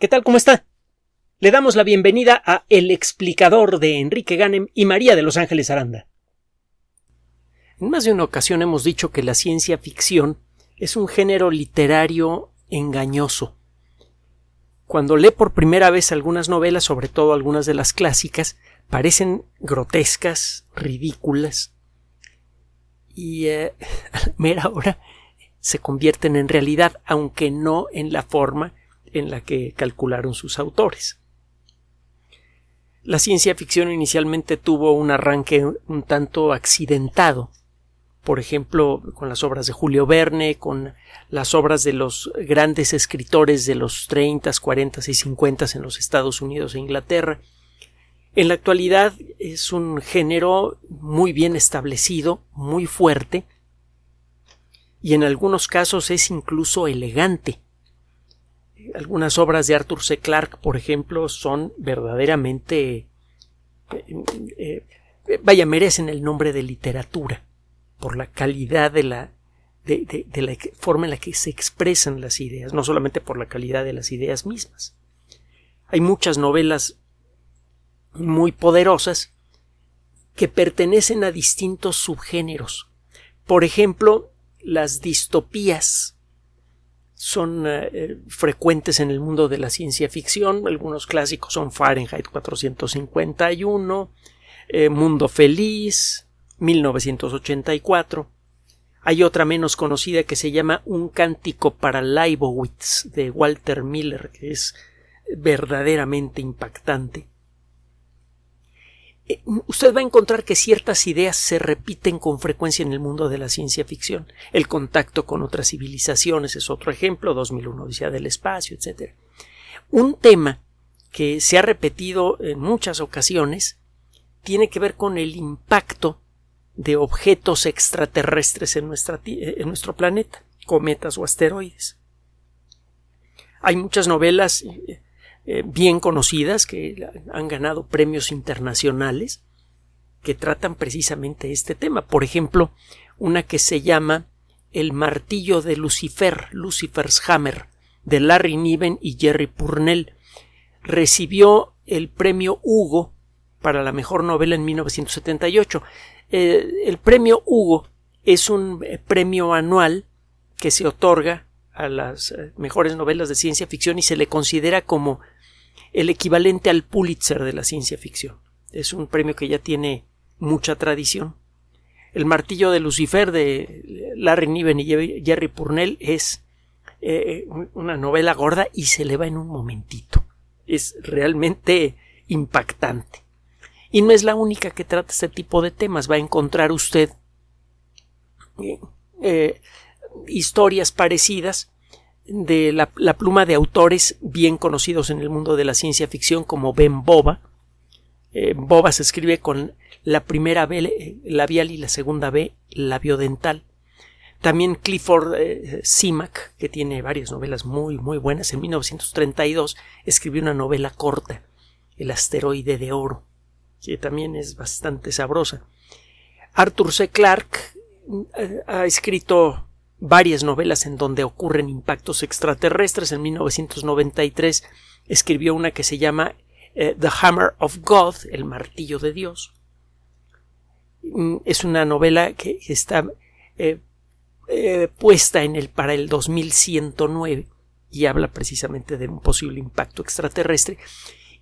¿Qué tal? ¿Cómo está? Le damos la bienvenida a El explicador de Enrique Ganem y María de Los Ángeles Aranda. En más de una ocasión hemos dicho que la ciencia ficción es un género literario engañoso. Cuando lee por primera vez algunas novelas, sobre todo algunas de las clásicas, parecen grotescas, ridículas, y eh, a la mera hora se convierten en realidad, aunque no en la forma en la que calcularon sus autores. La ciencia ficción inicialmente tuvo un arranque un tanto accidentado, por ejemplo, con las obras de Julio Verne, con las obras de los grandes escritores de los 30, 40 y 50 en los Estados Unidos e Inglaterra. En la actualidad es un género muy bien establecido, muy fuerte, y en algunos casos es incluso elegante algunas obras de Arthur C. Clarke, por ejemplo, son verdaderamente eh, eh, vaya, merecen el nombre de literatura por la calidad de la de, la forma en la que se expresan las ideas, no solamente por la calidad de las ideas mismas. Hay muchas novelas muy poderosas que pertenecen a distintos subgéneros. Por ejemplo, las distopías son eh, frecuentes en el mundo de la ciencia ficción. Algunos clásicos son Fahrenheit 451, eh, Mundo Feliz, 1984. Hay otra menos conocida que se llama Un cántico para Leibowitz de Walter Miller, que es verdaderamente impactante. Eh, usted va a encontrar que ciertas ideas se repiten con frecuencia en el mundo de la ciencia ficción. El contacto con otras civilizaciones es otro ejemplo, 2001 Odisea del Espacio, etc. Un tema que se ha repetido en muchas ocasiones tiene que ver con el impacto de objetos extraterrestres en, en nuestro planeta, cometas o asteroides. Hay muchas novelas eh, eh, bien conocidas que han ganado premios internacionales que tratan precisamente este tema. Por ejemplo, una que se llama El martillo de Lucifer, Lucifer's Hammer, de Larry Niven y Jerry Purnell. Recibió el premio Hugo para la mejor novela en 1978. Eh, el premio Hugo es un eh, premio anual que se otorga a las mejores novelas de ciencia ficción y se le considera como el equivalente al Pulitzer de la ciencia ficción. Es un premio que ya tiene mucha tradición. El martillo de Lucifer de Larry Niven y Jerry Purnell es eh, una novela gorda y se le va en un momentito. Es realmente impactante. Y no es la única que trata este tipo de temas. Va a encontrar usted eh, eh, historias parecidas de la, pluma de autores bien conocidos en el mundo de la ciencia ficción como Ben Boba. Eh, Boba se escribe con la primera B eh, labial y la segunda B labiodental. También Clifford eh, que tiene varias novelas muy muy buenas, en 1932 escribió una novela corta, El asteroide de oro, que también es bastante sabrosa. Arthur C. Clarke ha escrito varias novelas en donde ocurren impactos extraterrestres. En 1993 escribió una que se llama eh, The Hammer of God, el martillo de Dios. Mm, es una novela que está eh, eh, puesta en el para el 2109 y habla precisamente de un posible impacto extraterrestre.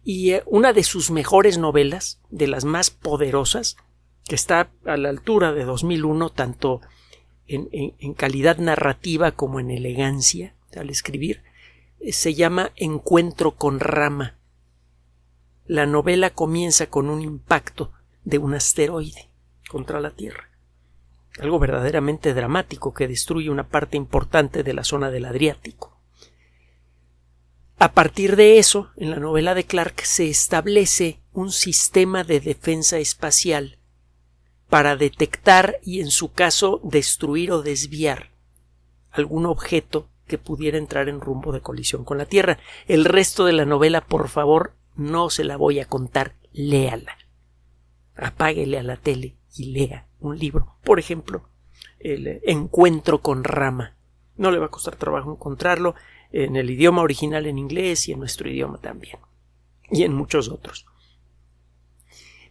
Y una de sus mejores novelas, de las más poderosas, que está a la altura de 2001, tanto en, calidad narrativa como en elegancia al escribir, eh, se llama Encuentro con Rama. La novela comienza con un impacto de un asteroide contra la Tierra. Algo verdaderamente dramático que destruye una parte importante de la zona del Adriático. A partir de eso, en la novela de Clark se establece un sistema de defensa espacial para detectar y en su caso destruir o desviar algún objeto que pudiera entrar en rumbo de colisión con la Tierra. El resto de la novela, por favor, no se la voy a contar, léala. Apáguele a la tele y lea un libro. Por ejemplo, el Encuentro con Rama. No le va a costar trabajo encontrarlo. en el idioma original en inglés y en nuestro idioma también, y en muchos otros.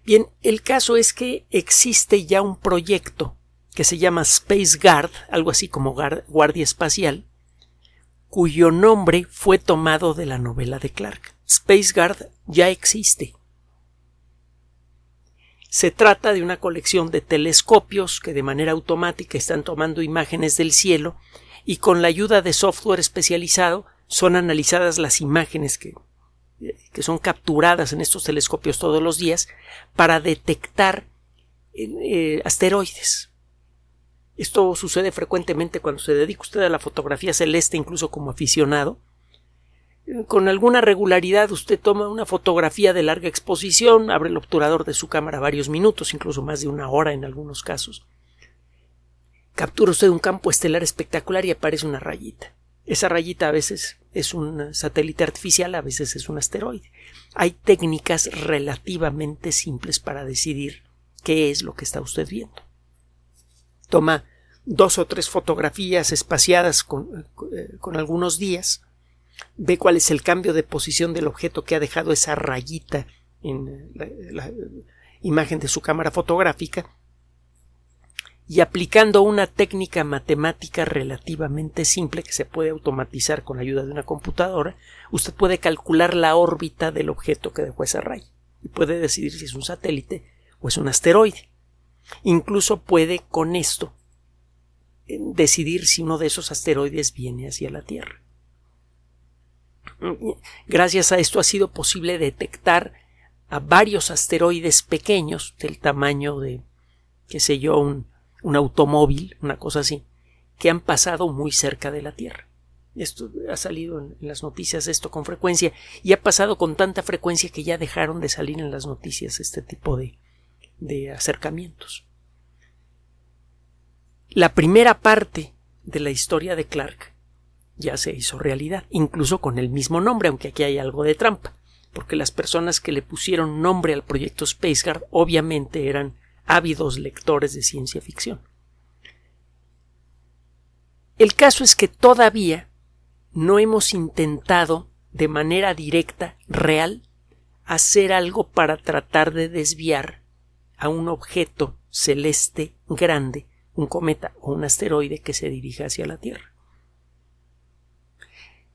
Bien, el caso es que existe ya un proyecto que se llama Space Guard, algo así como Guardia Espacial, cuyo nombre fue tomado de la novela de Clark. Space Guard ya existe. Se trata de una colección de telescopios que de manera automática están tomando imágenes del cielo y con la ayuda de software especializado son analizadas las imágenes que, que son capturadas en estos telescopios todos los días para detectar eh, asteroides. Esto sucede frecuentemente cuando se dedica usted a la fotografía celeste, incluso como aficionado. Con alguna regularidad usted toma una fotografía de larga exposición, abre el obturador de su cámara varios minutos, incluso más de una hora en algunos casos. Captura usted un campo estelar espectacular y aparece una rayita. Esa rayita a veces es un satélite artificial, a veces es un asteroide. Hay técnicas relativamente simples para decidir qué es lo que está usted viendo. Toma dos o tres fotografías espaciadas con, eh, algunos días, ve cuál es el cambio de posición del objeto que ha dejado esa rayita en la imagen de su cámara fotográfica y aplicando una técnica matemática relativamente simple que se puede automatizar con la ayuda de una computadora, usted puede calcular la órbita del objeto que dejó esa raya y puede decidir si es un satélite o es un asteroide. Incluso puede con esto eh, decidir si uno de esos asteroides viene hacia la Tierra. Gracias a esto ha sido posible detectar a varios asteroides pequeños del tamaño de, qué sé yo, un, un automóvil, una cosa así, que han pasado muy cerca de la Tierra. Esto ha salido en, las noticias esto con frecuencia y ha pasado con tanta frecuencia que ya dejaron de salir en las noticias este tipo de, de acercamientos. La primera parte de la historia de Clark ya se hizo realidad, incluso con el mismo nombre, aunque aquí hay algo de trampa, porque las personas que le pusieron nombre al proyecto Spaceguard obviamente eran ávidos lectores de ciencia ficción. El caso es que todavía no hemos intentado de manera directa, real, hacer algo para tratar de desviar a un objeto celeste grande, un cometa o un asteroide que se dirija hacia la Tierra.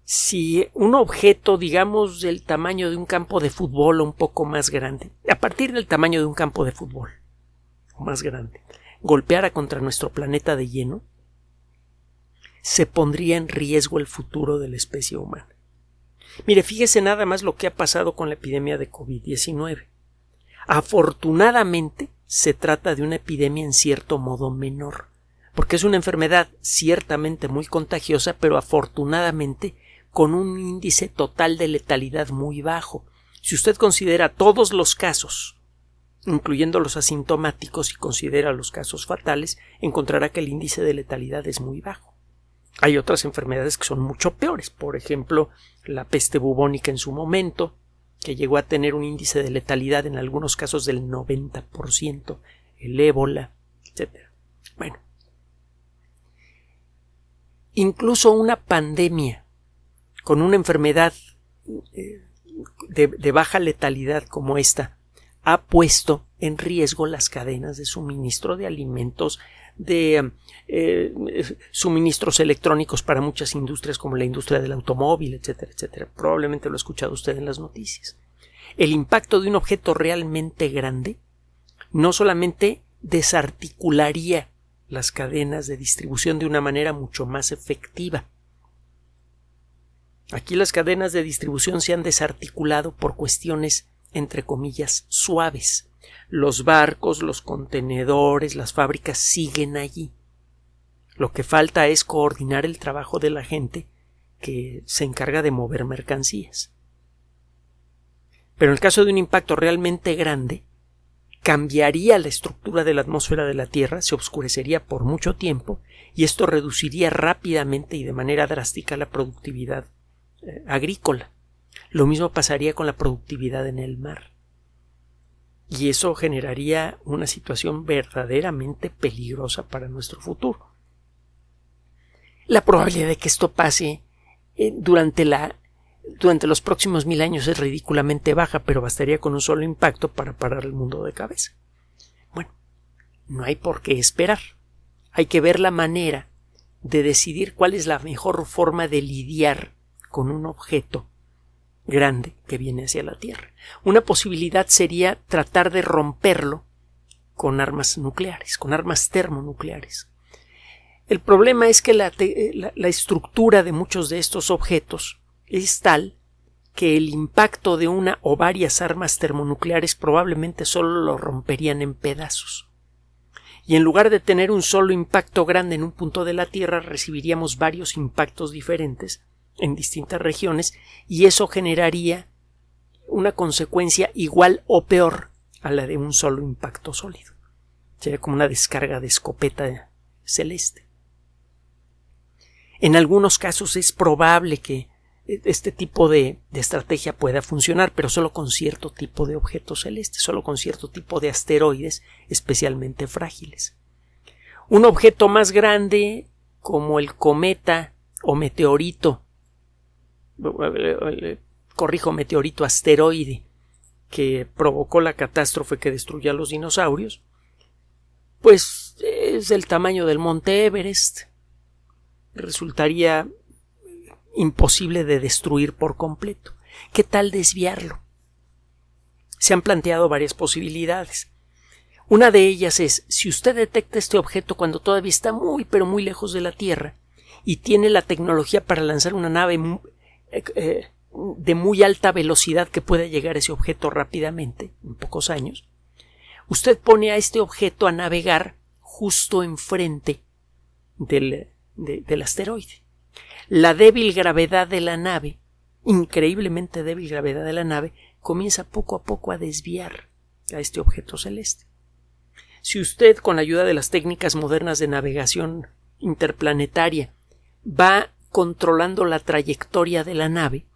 Si un objeto, digamos, del tamaño de un campo de fútbol o un poco más grande, a partir del tamaño de un campo de fútbol, más grande golpeara contra nuestro planeta de lleno, se pondría en riesgo el futuro de la especie humana. Mire, fíjese nada más lo que ha pasado con la epidemia de COVID-19. Afortunadamente, se trata de una epidemia en cierto modo menor, porque es una enfermedad ciertamente muy contagiosa, pero afortunadamente con un índice total de letalidad muy bajo. Si usted considera todos los casos incluyendo los asintomáticos y considera los casos fatales, encontrará que el índice de letalidad es muy bajo. Hay otras enfermedades que son mucho peores, por ejemplo, la peste bubónica en su momento, que llegó a tener un índice de letalidad en algunos casos del 90%, el ébola, etc. Bueno, incluso una pandemia con una enfermedad eh, de baja letalidad como esta ha puesto en riesgo las cadenas de suministro de alimentos, de eh, suministros electrónicos para muchas industrias como la industria del automóvil, etcétera, etcétera. Probablemente lo ha escuchado usted en las noticias. El impacto de un objeto realmente grande no solamente desarticularía las cadenas de distribución de una manera mucho más efectiva. Aquí las cadenas de distribución se han desarticulado por cuestiones entre comillas, suaves. Los barcos, los contenedores, las fábricas siguen allí. Lo que falta es coordinar el trabajo de la gente que se encarga de mover mercancías. Pero en el caso de un impacto realmente grande, cambiaría la estructura de la atmósfera de la Tierra, se oscurecería por mucho tiempo, y esto reduciría rápidamente y de manera drástica la productividad eh, agrícola. Lo mismo pasaría con la productividad en el mar. Y eso generaría una situación verdaderamente peligrosa para nuestro futuro. La probabilidad de que esto pase eh, durante la durante los próximos mil años es ridículamente baja, pero bastaría con un solo impacto para parar el mundo de cabeza. Bueno, no hay por qué esperar. Hay que ver la manera de decidir cuál es la mejor forma de lidiar con un objeto grande que viene hacia la Tierra. Una posibilidad sería tratar de romperlo con armas nucleares, con armas termonucleares. El problema es que la, estructura de muchos de estos objetos es tal que el impacto de una o varias armas termonucleares probablemente solo lo romperían en pedazos. Y en lugar de tener un solo impacto grande en un punto de la Tierra, recibiríamos varios impactos diferentes en distintas regiones y eso generaría una consecuencia igual o peor a la de un solo impacto sólido. Sería como una descarga de escopeta celeste. En algunos casos es probable que este tipo de, estrategia pueda funcionar, pero solo con cierto tipo de objetos celestes, solo con cierto tipo de asteroides especialmente frágiles. Un objeto más grande, como el cometa o meteorito, corrijo, meteorito asteroide, que provocó la catástrofe que destruyó a los dinosaurios, pues es del tamaño del monte Everest. Resultaría imposible de destruir por completo. ¿Qué tal desviarlo? Se han planteado varias posibilidades. Una de ellas es si usted detecta este objeto cuando todavía está muy pero muy lejos de la Tierra y tiene la tecnología para lanzar una nave eh, eh, de muy alta velocidad que pueda llegar ese objeto rápidamente, en pocos años, usted pone a este objeto a navegar justo enfrente del, del asteroide. La débil gravedad de la nave, increíblemente débil gravedad de la nave, comienza poco a poco a desviar a este objeto celeste. Si usted, con la ayuda de las técnicas modernas de navegación interplanetaria, va controlando la trayectoria de la nave,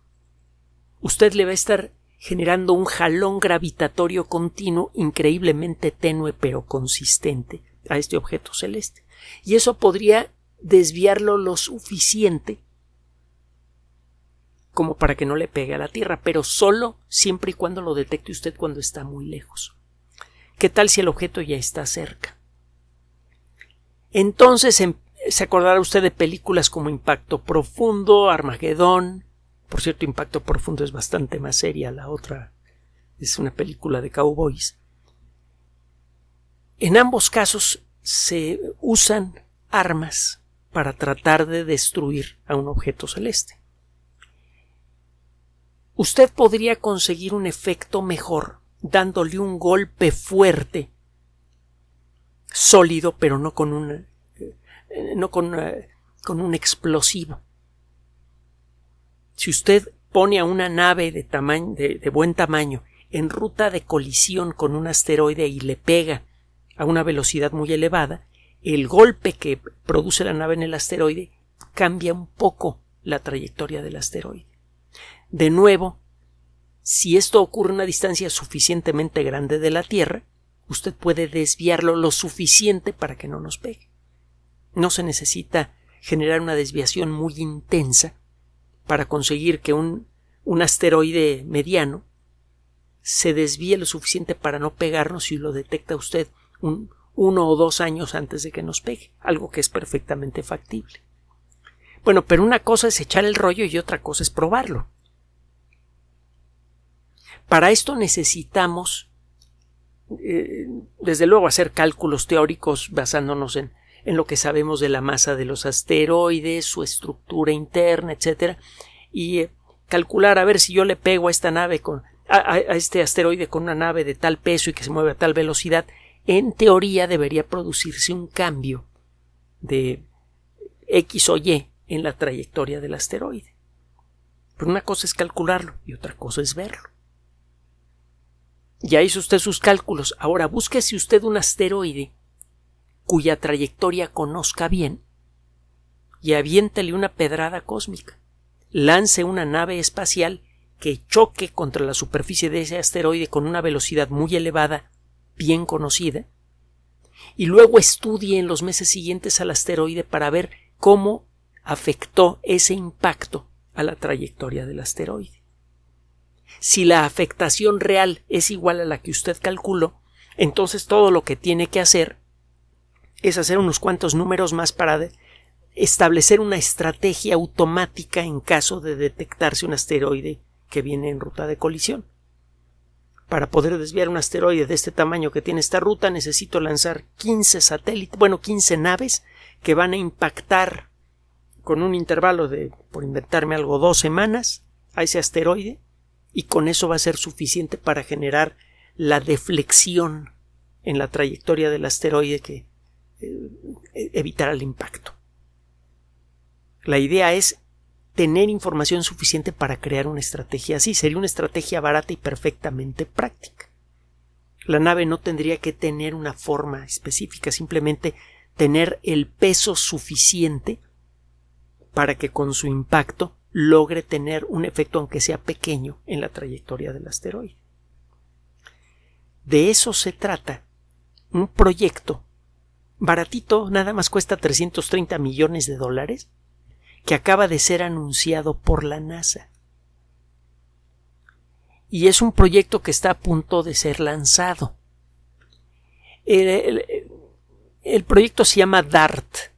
usted le va a estar generando un jalón gravitatorio continuo increíblemente tenue pero consistente a este objeto celeste. Y eso podría desviarlo lo suficiente como para que no le pegue a la Tierra, pero solo siempre y cuando lo detecte usted cuando está muy lejos. ¿Qué tal si el objeto ya está cerca? Entonces em, se acordará usted de películas como Impacto Profundo, Armagedón. Por cierto, Impacto Profundo es bastante más seria, la otra es una película de cowboys. En ambos casos se usan armas para tratar de destruir a un objeto celeste. Usted podría conseguir un efecto mejor dándole un golpe fuerte, sólido, pero no con un, no con, eh, con un explosivo. Si usted pone a una nave de, tamaño, de buen tamaño en ruta de colisión con un asteroide y le pega a una velocidad muy elevada, el golpe que produce la nave en el asteroide cambia un poco la trayectoria del asteroide. De nuevo, si esto ocurre a una distancia suficientemente grande de la Tierra, usted puede desviarlo lo suficiente para que no nos pegue. No se necesita generar una desviación muy intensa para conseguir que un, un asteroide mediano se desvíe lo suficiente para no pegarnos si lo detecta usted un, uno o dos años antes de que nos pegue, algo que es perfectamente factible. Bueno, pero una cosa es echar el rollo y otra cosa es probarlo. Para esto necesitamos, eh, desde luego, hacer cálculos teóricos basándonos en, en, lo que sabemos de la masa de los asteroides, su estructura interna, etcétera, y eh, calcular a ver si yo le pego a esta nave con a, este asteroide con una nave de tal peso y que se mueve a tal velocidad, en teoría debería producirse un cambio de X o Y en la trayectoria del asteroide. Pero una cosa es calcularlo y otra cosa es verlo. Ya hizo usted sus cálculos. Ahora búsquese usted un asteroide cuya trayectoria conozca bien y aviéntele una pedrada cósmica. Lance una nave espacial que choque contra la superficie de ese asteroide con una velocidad muy elevada bien conocida, y luego estudie en los meses siguientes al asteroide para ver cómo afectó ese impacto a la trayectoria del asteroide. Si la afectación real es igual a la que usted calculó, entonces todo lo que tiene que hacer es hacer unos cuantos números más para establecer una estrategia automática en caso de detectarse un asteroide que viene en ruta de colisión. Para poder desviar un asteroide de este tamaño que tiene esta ruta necesito lanzar 15 satélites, bueno, 15 naves que van a impactar con un intervalo de, por inventarme algo, dos semanas a ese asteroide y con eso va a ser suficiente para generar la deflexión en la trayectoria del asteroide que eh, evitará el impacto. La idea es tener información suficiente para crear una estrategia así. Sería una estrategia barata y perfectamente práctica. La nave no tendría que tener una forma específica, simplemente tener el peso suficiente para que con su impacto logre tener un efecto aunque sea pequeño en la trayectoria del asteroide. De eso se trata un proyecto baratito, nada más cuesta 330 millones de dólares, que acaba de ser anunciado por la NASA. Y es un proyecto que está a punto de ser lanzado. El, proyecto se llama DART,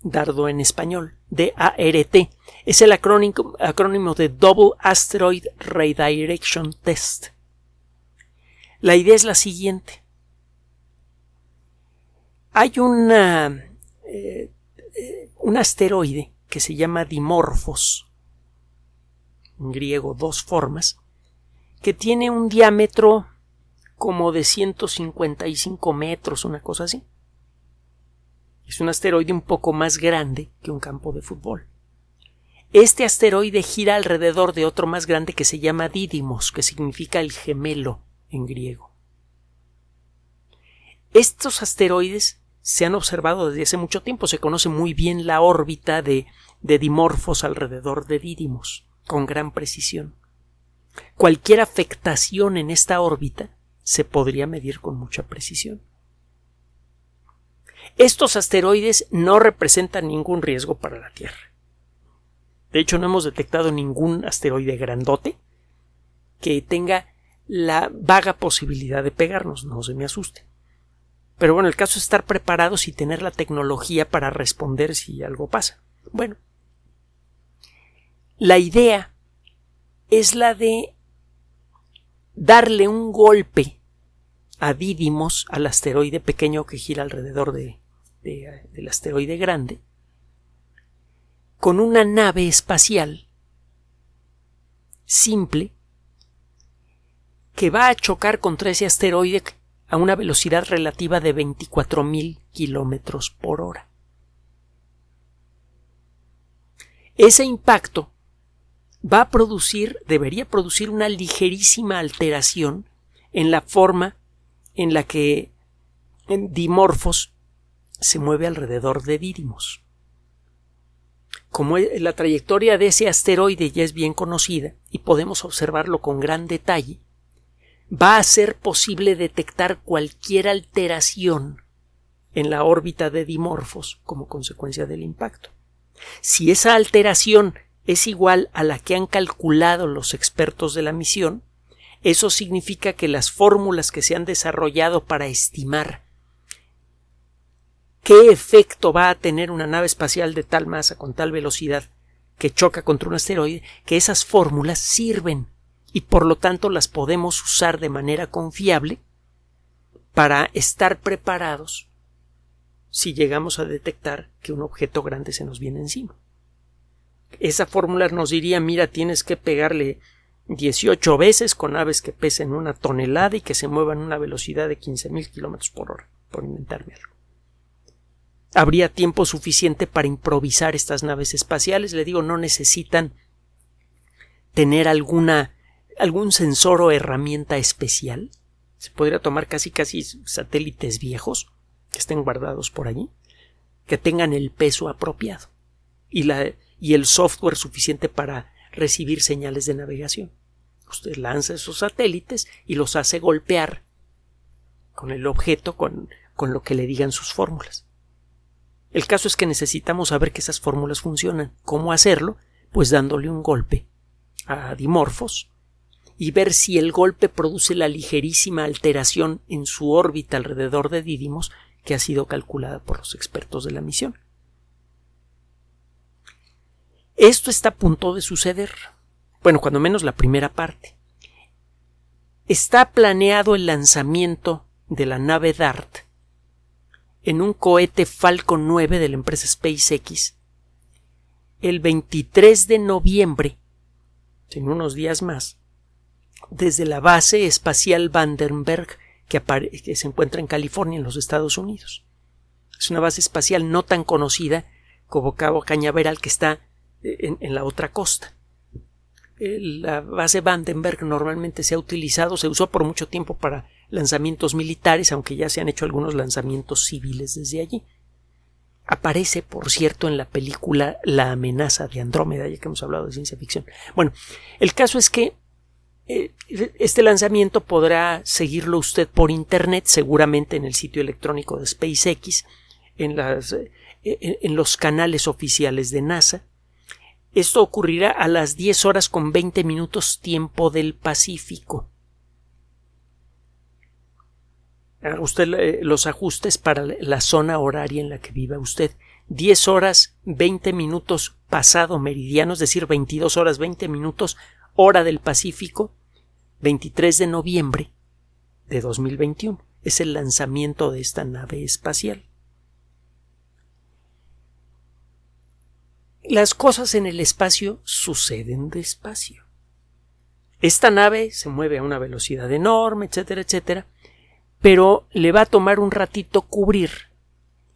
dardo en español, D-A-R-T. Es el acrónimo, acrónimo de Double Asteroid Redirection Test. La idea es la siguiente. Hay una, eh, un asteroide que se llama Dimorphos, en griego dos formas, que tiene un diámetro como de 155 metros, una cosa así. Es un asteroide un poco más grande que un campo de fútbol. Este asteroide gira alrededor de otro más grande que se llama Didymos, que significa el gemelo en griego. Estos asteroides se han observado desde hace mucho tiempo, se conoce muy bien la órbita de, de dimorfos alrededor de Didymos, con gran precisión. Cualquier afectación en esta órbita se podría medir con mucha precisión. Estos asteroides no representan ningún riesgo para la Tierra. De hecho, no hemos detectado ningún asteroide grandote que tenga la vaga posibilidad de pegarnos, no se me asuste. Pero bueno, el caso es estar preparados y tener la tecnología para responder si algo pasa. Bueno, la idea es la de darle un golpe a Didymos, al asteroide pequeño que gira alrededor de, del asteroide grande con una nave espacial simple que va a chocar contra ese asteroide a una velocidad relativa de 24.000 kilómetros por hora. Ese impacto va a producir, debería producir una ligerísima alteración en la forma en la que Dimorphos se mueve alrededor de Didymos. Como e, la trayectoria de ese asteroide ya es bien conocida y podemos observarlo con gran detalle, va a ser posible detectar cualquier alteración en la órbita de Dimorphos como consecuencia del impacto. Si esa alteración es igual a la que han calculado los expertos de la misión, eso significa que las fórmulas que se han desarrollado para estimar qué efecto va a tener una nave espacial de tal masa con tal velocidad que choca contra un asteroide, que esas fórmulas sirven y por lo tanto las podemos usar de manera confiable para estar preparados si llegamos a detectar que un objeto grande se nos viene encima. Esa fórmula nos diría mira tienes que pegarle 18 veces con aves que pesen una tonelada y que se muevan a una velocidad de 15.000 kilómetros por hora, por inventarme algo habría tiempo suficiente para improvisar estas naves espaciales. Le digo, no necesitan tener alguna algún sensor o herramienta especial. Se podría tomar casi casi satélites viejos que estén guardados por allí, que tengan el peso apropiado y, la, y el software suficiente para recibir señales de navegación. Usted lanza esos satélites y los hace golpear con el objeto, con, con lo que le digan sus fórmulas. El caso es que necesitamos saber que esas fórmulas funcionan. ¿Cómo hacerlo? Pues dándole un golpe a Dimorphos y ver si el golpe produce la ligerísima alteración en su órbita alrededor de Didymos que ha sido calculada por los expertos de la misión. Esto está a punto de suceder. Bueno, cuando menos la primera parte. Está planeado el lanzamiento de la nave DART en un cohete Falcon 9 de la empresa SpaceX el 23 de noviembre, en unos días más, desde la base espacial Vandenberg que, se encuentra en California, en los Estados Unidos. Es una base espacial no tan conocida como Cabo Cañaveral que está en, en la otra costa. La base Vandenberg normalmente se ha utilizado, se usó por mucho tiempo para lanzamientos militares, aunque ya se han hecho algunos lanzamientos civiles desde allí. Aparece, por cierto, en la película La amenaza de Andrómeda, ya que hemos hablado de ciencia ficción. Bueno, el caso es que eh, este lanzamiento podrá seguirlo usted por Internet, seguramente en el sitio electrónico de SpaceX, en, eh, los canales oficiales de NASA. Esto ocurrirá a las 10 horas con 20 minutos tiempo del Pacífico. Haga usted eh, los ajustes para la zona horaria en la que viva usted. 10 horas 20 minutos pasado meridiano, es decir, 22 horas 20 minutos hora del Pacífico, 23 de noviembre de 2021. Es el lanzamiento de esta nave espacial. Las cosas en el espacio suceden despacio. Esta nave se mueve a una velocidad enorme, etcétera, etcétera, pero le va a tomar un ratito cubrir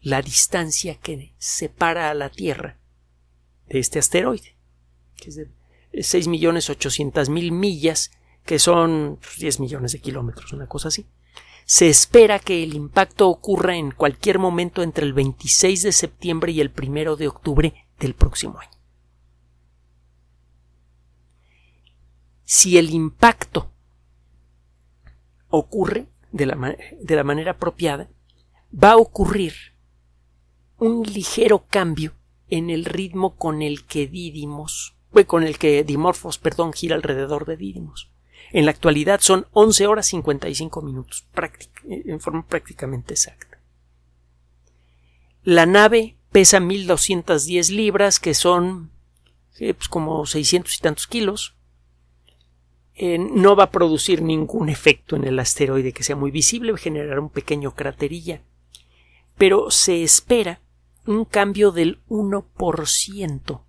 la distancia que separa a la Tierra de este asteroide, que es de 6.800.000 millas, que son 10 pues, millones de kilómetros, una cosa así. Se espera que el impacto ocurra en cualquier momento entre el 26 de septiembre y el 1 de octubre del próximo año. Si el impacto ocurre de la, de la manera apropiada, va a ocurrir un ligero cambio en el ritmo con el que Didymos, con el que Dimorphos, perdón, gira alrededor de Didymos. En la actualidad son 11 horas 55 minutos, en forma prácticamente exacta. La nave pesa 1210 libras, que son pues como 600 y tantos kilos. Eh, no va a producir ningún efecto en el asteroide que sea muy visible, generará un pequeño craterilla. Pero se espera un cambio del 1%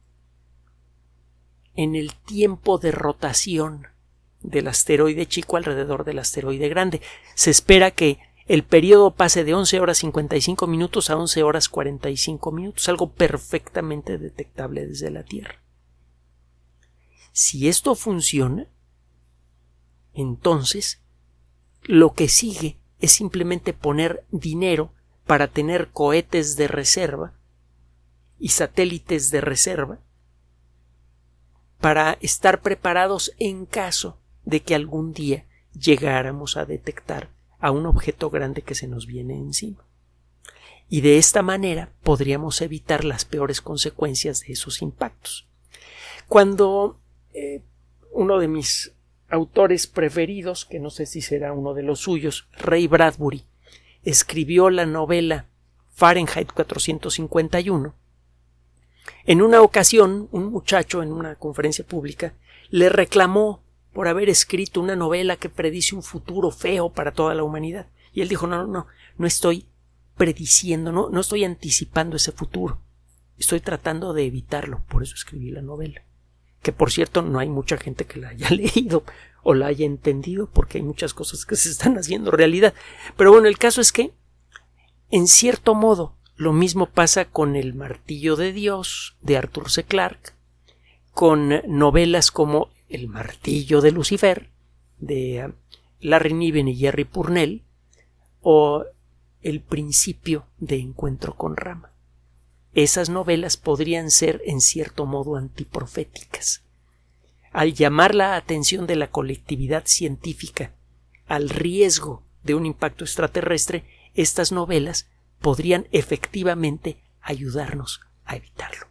en el tiempo de rotación del asteroide chico alrededor del asteroide grande. Se espera que el periodo pase de 11 horas 55 minutos a 11 horas 45 minutos, algo perfectamente detectable desde la Tierra. Si esto funciona, entonces lo que sigue es simplemente poner dinero para tener cohetes de reserva y satélites de reserva para estar preparados en caso de que algún día llegáramos a detectar a un objeto grande que se nos viene encima. Y de esta manera podríamos evitar las peores consecuencias de esos impactos. Cuando eh, uno de mis autores preferidos, que no sé si será uno de los suyos, Ray Bradbury, escribió la novela Fahrenheit 451, en una ocasión un muchacho en una conferencia pública le reclamó por haber escrito una novela que predice un futuro feo para toda la humanidad. Y él dijo no, no, no, no estoy prediciendo, no, no estoy anticipando ese futuro. Estoy tratando de evitarlo, por eso escribí la novela. Que por cierto no hay mucha gente que la haya leído o la haya entendido, porque hay muchas cosas que se están haciendo realidad. Pero bueno, el caso es que, en cierto modo, lo mismo pasa con El martillo de Dios de Arthur C. Clarke, con novelas como El martillo de Lucifer de uh, Larry Niven y Jerry Purnell o El principio de Encuentro con Rama. Esas novelas podrían ser en cierto modo antiproféticas. Al llamar la atención de la colectividad científica al riesgo de un impacto extraterrestre, estas novelas podrían efectivamente ayudarnos a evitarlo.